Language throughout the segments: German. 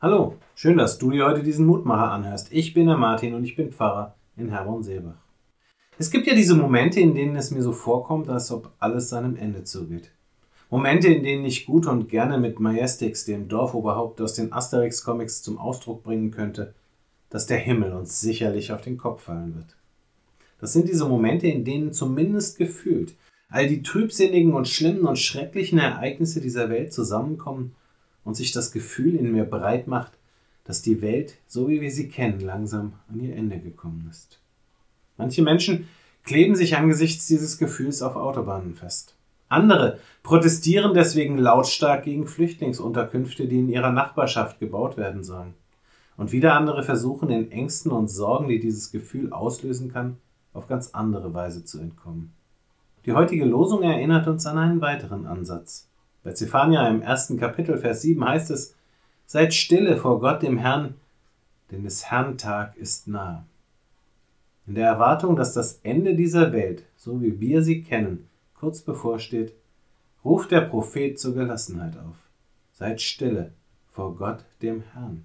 Hallo, schön, dass du dir heute diesen Mutmacher anhörst. Ich bin der Martin und ich bin Pfarrer in Herborn-Seebach. Es gibt ja diese Momente, in denen es mir so vorkommt, als ob alles seinem Ende zugeht. Momente, in denen ich gut und gerne mit Majestix, dem Dorfoberhaupt aus den Asterix-Comics, zum Ausdruck bringen könnte, dass der Himmel uns sicherlich auf den Kopf fallen wird. Das sind diese Momente, in denen zumindest gefühlt all die trübsinnigen und schlimmen und schrecklichen Ereignisse dieser Welt zusammenkommen und sich das Gefühl in mir breit macht, dass die Welt, so wie wir sie kennen, langsam an ihr Ende gekommen ist. Manche Menschen kleben sich angesichts dieses Gefühls auf Autobahnen fest. Andere protestieren deswegen lautstark gegen Flüchtlingsunterkünfte, die in ihrer Nachbarschaft gebaut werden sollen. Und wieder andere versuchen in Ängsten und Sorgen, die dieses Gefühl auslösen kann, auf ganz andere Weise zu entkommen. Die heutige Losung erinnert uns an einen weiteren Ansatz. Bei Zephania im ersten Kapitel, Vers 7 heißt es, Seid stille vor Gott dem Herrn, denn des Herrn Tag ist nahe. In der Erwartung, dass das Ende dieser Welt, so wie wir sie kennen, kurz bevorsteht, ruft der Prophet zur Gelassenheit auf. Seid stille vor Gott dem Herrn.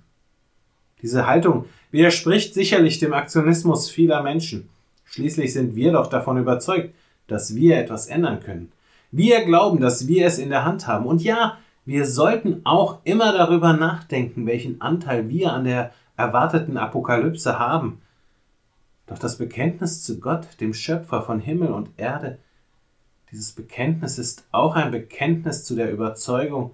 Diese Haltung widerspricht sicherlich dem Aktionismus vieler Menschen. Schließlich sind wir doch davon überzeugt, dass wir etwas ändern können. Wir glauben, dass wir es in der Hand haben. Und ja, wir sollten auch immer darüber nachdenken, welchen Anteil wir an der erwarteten Apokalypse haben. Doch das Bekenntnis zu Gott, dem Schöpfer von Himmel und Erde, dieses Bekenntnis ist auch ein Bekenntnis zu der Überzeugung,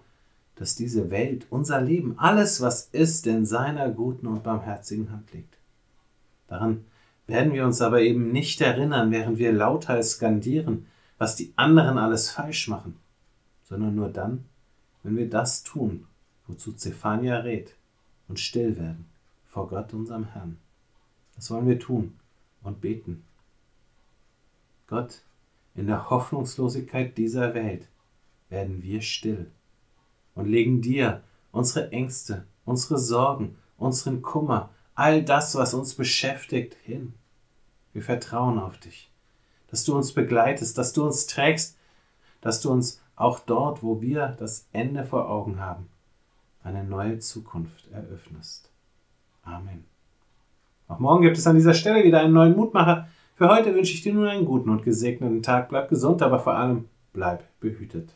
dass diese Welt, unser Leben, alles, was ist, in seiner guten und barmherzigen Hand liegt. Daran werden wir uns aber eben nicht erinnern, während wir lauthals skandieren, was die anderen alles falsch machen, sondern nur dann, wenn wir das tun, wozu Zephania rät, und still werden vor Gott, unserem Herrn. Das wollen wir tun und beten. Gott, in der Hoffnungslosigkeit dieser Welt werden wir still und legen dir unsere Ängste, unsere Sorgen, unseren Kummer, all das, was uns beschäftigt, hin. Wir vertrauen auf dich dass du uns begleitest, dass du uns trägst, dass du uns auch dort, wo wir das Ende vor Augen haben, eine neue Zukunft eröffnest. Amen. Auch morgen gibt es an dieser Stelle wieder einen neuen Mutmacher. Für heute wünsche ich dir nun einen guten und gesegneten Tag. Bleib gesund, aber vor allem bleib behütet.